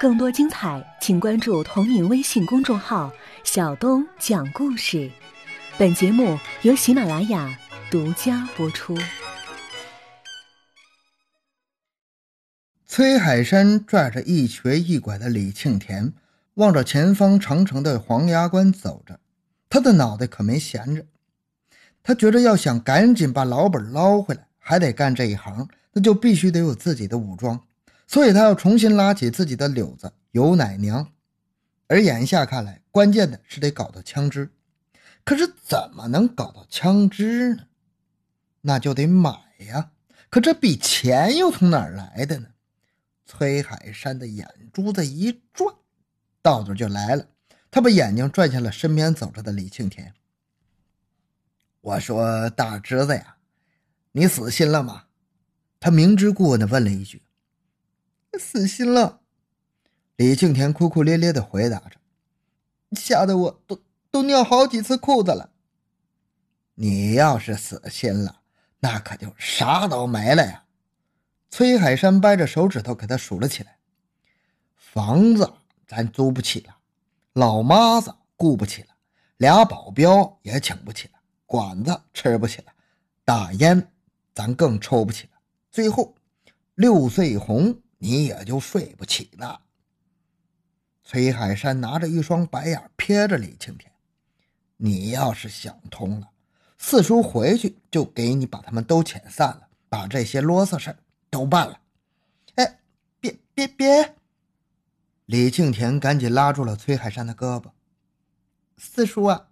更多精彩，请关注同名微信公众号“小东讲故事”。本节目由喜马拉雅独家播出。崔海山拽着一瘸一拐的李庆田，望着前方长城的黄崖关走着，他的脑袋可没闲着。他觉着要想赶紧把老本捞回来，还得干这一行，那就必须得有自己的武装。所以他要重新拉起自己的柳子尤奶娘，而眼下看来，关键的是得搞到枪支。可是怎么能搞到枪支呢？那就得买呀。可这笔钱又从哪儿来的呢？崔海山的眼珠子一转，道子就来了。他把眼睛转向了身边走着的李庆田。我说：“大侄子呀，你死心了吗？”他明知故问的问了一句。死心了，李庆田哭哭咧咧的回答着，吓得我都都尿好几次裤子了。你要是死心了，那可就啥都没了呀！崔海山掰着手指头给他数了起来：房子咱租不起了，老妈子雇不起了，俩保镖也请不起了，馆子吃不起了，大烟咱更抽不起了，最后六岁红。你也就睡不起了。崔海山拿着一双白眼瞥着李青天：“你要是想通了，四叔回去就给你把他们都遣散了，把这些啰嗦事都办了。”哎，别别别！李庆田赶紧拉住了崔海山的胳膊：“四叔啊，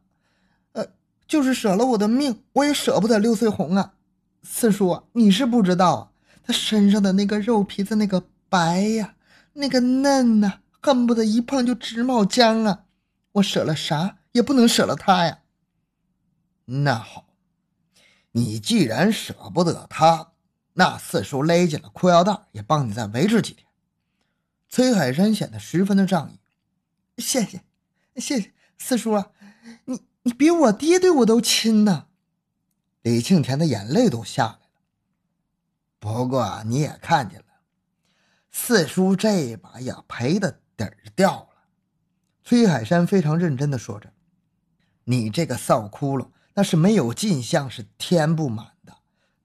呃，就是舍了我的命，我也舍不得六岁红啊。四叔，你是不知道啊，他身上的那个肉皮子那个。”白呀，那个嫩呐，恨不得一碰就直冒浆啊！我舍了啥也不能舍了他呀。那好，你既然舍不得他，那四叔勒紧了裤腰带，也帮你再维持几天。崔海山显得十分的仗义，谢谢，谢谢四叔啊，你你比我爹对我都亲呐。李庆田的眼泪都下来了。不过你也看见了。四叔这一把呀赔的底儿掉了。崔海山非常认真的说着：“你这个扫窟窿，那是没有进项是填不满的。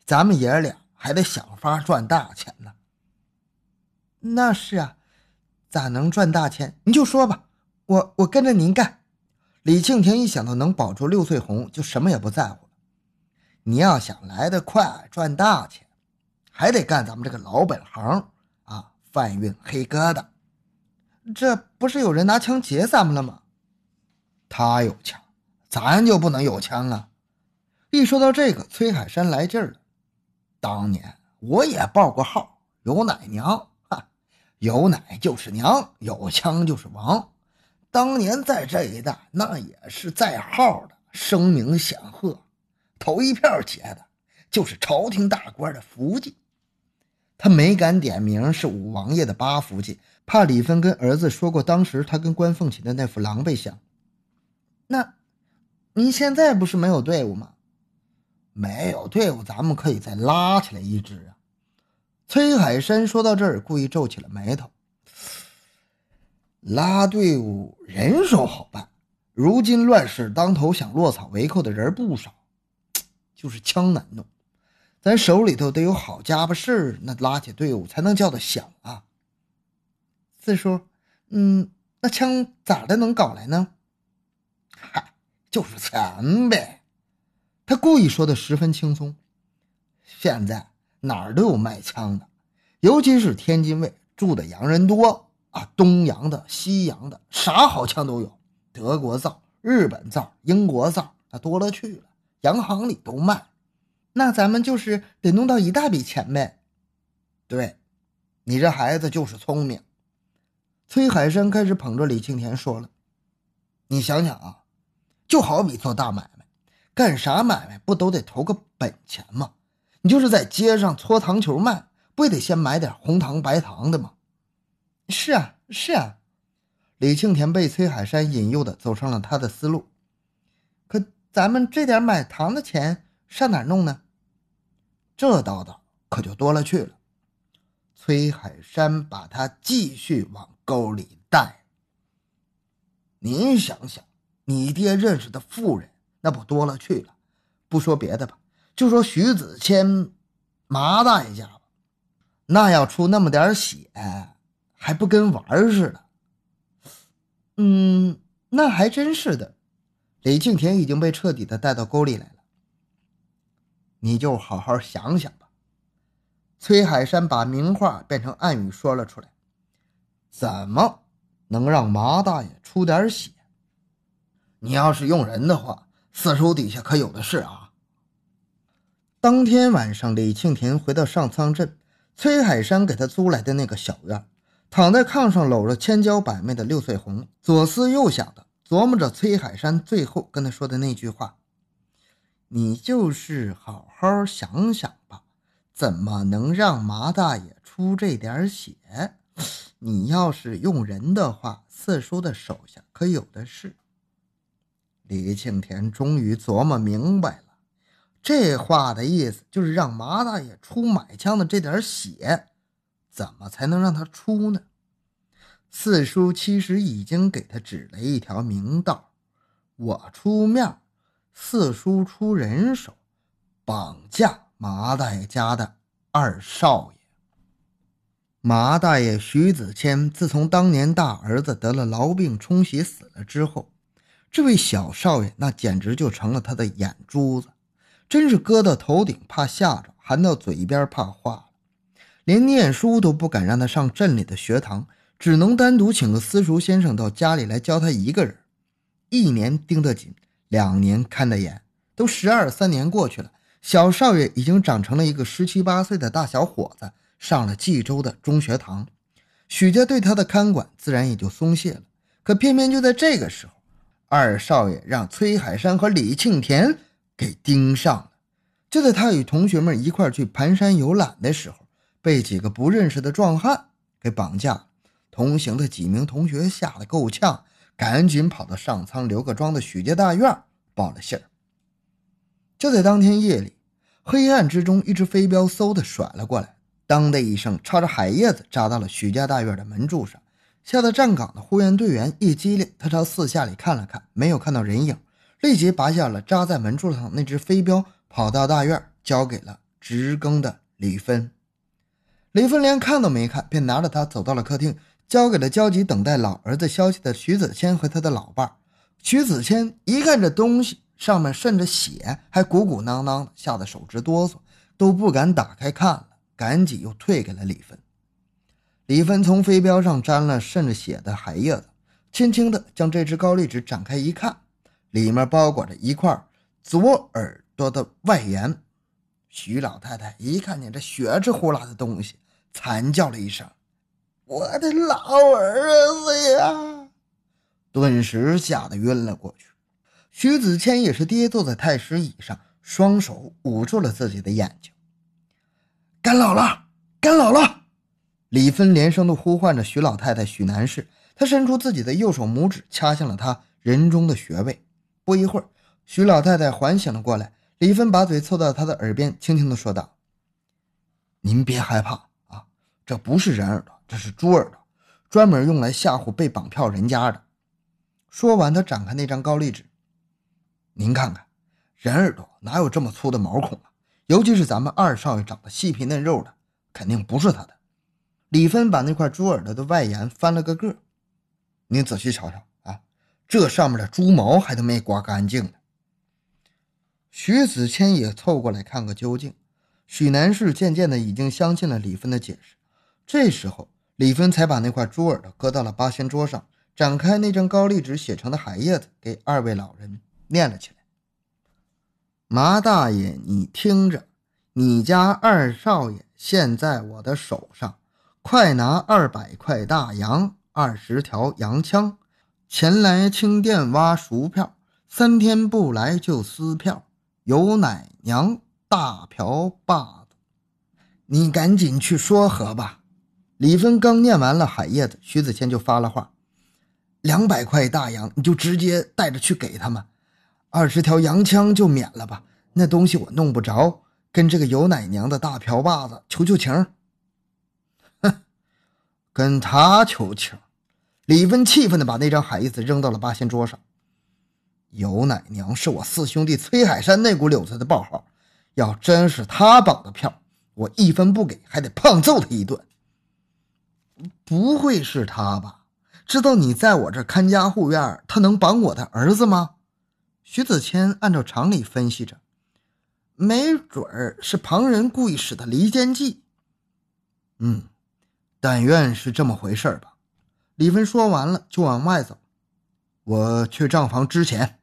咱们爷俩还得想法赚大钱呢。”那是啊，咋能赚大钱？你就说吧，我我跟着您干。李庆田一想到能保住六岁红，就什么也不在乎了。你要想来得快赚大钱，还得干咱们这个老本行。贩运黑疙瘩，这不是有人拿枪劫咱们了吗？他有枪，咱就不能有枪啊！一说到这个，崔海山来劲儿了。当年我也报过号，有奶娘，哈，有奶就是娘，有枪就是王。当年在这一带，那也是在号的，声名显赫。头一票劫的，就是朝廷大官的福晋。他没敢点名是五王爷的八福晋，怕李芬跟儿子说过当时他跟关凤琴的那副狼狈相。那，您现在不是没有队伍吗？没有队伍，咱们可以再拉起来一支啊。崔海山说到这儿，故意皱起了眉头。拉队伍人手好办，如今乱世当头，想落草为寇的人不少，就是枪难弄。咱手里头得有好家伙事儿，那拉起队伍才能叫得响啊。四叔，嗯，那枪咋的能搞来呢？嗨，就是钱呗。他故意说的十分轻松。现在哪儿都有卖枪的，尤其是天津卫住的洋人多啊，东洋的、西洋的，啥好枪都有，德国造、日本造、英国造，那多了去了，洋行里都卖。那咱们就是得弄到一大笔钱呗。对，你这孩子就是聪明。崔海山开始捧着李庆田说了：“你想想啊，就好比做大买卖，干啥买卖不都得投个本钱吗？你就是在街上搓糖球卖，不也得先买点红糖白糖的吗？”是啊，是啊。李庆田被崔海山引诱的走上了他的思路。可咱们这点买糖的钱上哪弄呢？这叨叨可就多了去了。崔海山把他继续往沟里带。你想想，你爹认识的富人那不多了去了。不说别的吧，就说徐子谦、麻大爷家吧，那要出那么点血，还不跟玩似的。嗯，那还真是的。李庆田已经被彻底的带到沟里来了。你就好好想想吧。崔海山把名话变成暗语说了出来：“怎么能让麻大爷出点血？你要是用人的话，四叔底下可有的是啊。”当天晚上，李庆田回到上苍镇，崔海山给他租来的那个小院，躺在炕上搂着千娇百媚的六岁红，左思右想的。琢磨着崔海山最后跟他说的那句话：“你就是好好想想吧，怎么能让麻大爷出这点血？你要是用人的话，四叔的手下可有的是。”李庆田终于琢磨明白了，这话的意思就是让麻大爷出买枪的这点血，怎么才能让他出呢？四叔其实已经给他指了一条明道，我出面，四叔出人手，绑架麻大爷家的二少爷。麻大爷徐子谦自从当年大儿子得了痨病冲洗死了之后，这位小少爷那简直就成了他的眼珠子，真是搁到头顶怕吓着，含到嘴边怕化了，连念书都不敢让他上镇里的学堂。只能单独请个私塾先生到家里来教他一个人，一年盯得紧，两年看得眼，都十二三年过去了，小少爷已经长成了一个十七八岁的大小伙子，上了冀州的中学堂，许家对他的看管自然也就松懈了。可偏偏就在这个时候，二少爷让崔海山和李庆田给盯上了。就在他与同学们一块去盘山游览的时候，被几个不认识的壮汉给绑架了。同行的几名同学吓得够呛，赶紧跑到上苍刘各庄的许家大院报了信儿。就在当天夜里，黑暗之中，一只飞镖嗖的甩了过来，当的一声，插着海叶子扎到了许家大院的门柱上，吓得站岗的护院队员一激灵，他朝四下里看了看，没有看到人影，立即拔下了扎在门柱上那只飞镖，跑到大院交给了值更的李芬。李芬连看都没看，便拿着它走到了客厅。交给了焦急等待老儿子消息的徐子谦和他的老伴儿。徐子谦一看这东西上面渗着血，还鼓鼓囊囊的，吓得手直哆嗦，都不敢打开看了，赶紧又退给了李芬。李芬从飞镖上沾了渗着血的海叶子，轻轻地将这只高丽纸展开一看，里面包裹着一块左耳朵的外沿。徐老太太一看见这血之呼啦的东西，惨叫了一声。我的老儿子呀！顿时吓得晕了过去。徐子谦也是跌坐在太师椅上，双手捂住了自己的眼睛。干姥姥，干姥姥！李芬连声的呼唤着徐老太太、许男士。他伸出自己的右手拇指，掐向了他人中的穴位。不一会儿，徐老太太缓醒了过来。李芬把嘴凑到他的耳边，轻轻的说道：“您别害怕啊，这不是人耳朵。”这是猪耳朵，专门用来吓唬被绑票人家的。说完，他展开那张高丽纸，您看看，人耳朵哪有这么粗的毛孔啊？尤其是咱们二少爷长得细皮嫩肉的，肯定不是他的。李芬把那块猪耳朵的外沿翻了个个，您仔细瞧瞧啊，这上面的猪毛还都没刮干净呢。徐子谦也凑过来看个究竟。许南士渐渐的已经相信了李芬的解释，这时候。李芬才把那块猪耳朵搁到了八仙桌上，展开那张高丽纸写成的海叶子，给二位老人念了起来：“麻大爷，你听着，你家二少爷现在我的手上，快拿二百块大洋，二十条洋枪，前来清店挖熟票，三天不来就撕票。有奶娘大瓢把子，你赶紧去说和吧。”李芬刚念完了海叶子，徐子谦就发了话：“两百块大洋，你就直接带着去给他们；二十条洋枪就免了吧，那东西我弄不着，跟这个有奶娘的大瓢把子求求情。”哼，跟他求情，李芬气愤地把那张海叶子扔到了八仙桌上。尤奶娘是我四兄弟崔海山那股柳子的报号，要真是他绑的票，我一分不给，还得胖揍他一顿。不会是他吧？知道你在我这看家护院，他能绑我的儿子吗？徐子谦按照常理分析着，没准儿是旁人故意使的离间计。嗯，但愿是这么回事吧。李芬说完了，就往外走。我去账房支钱。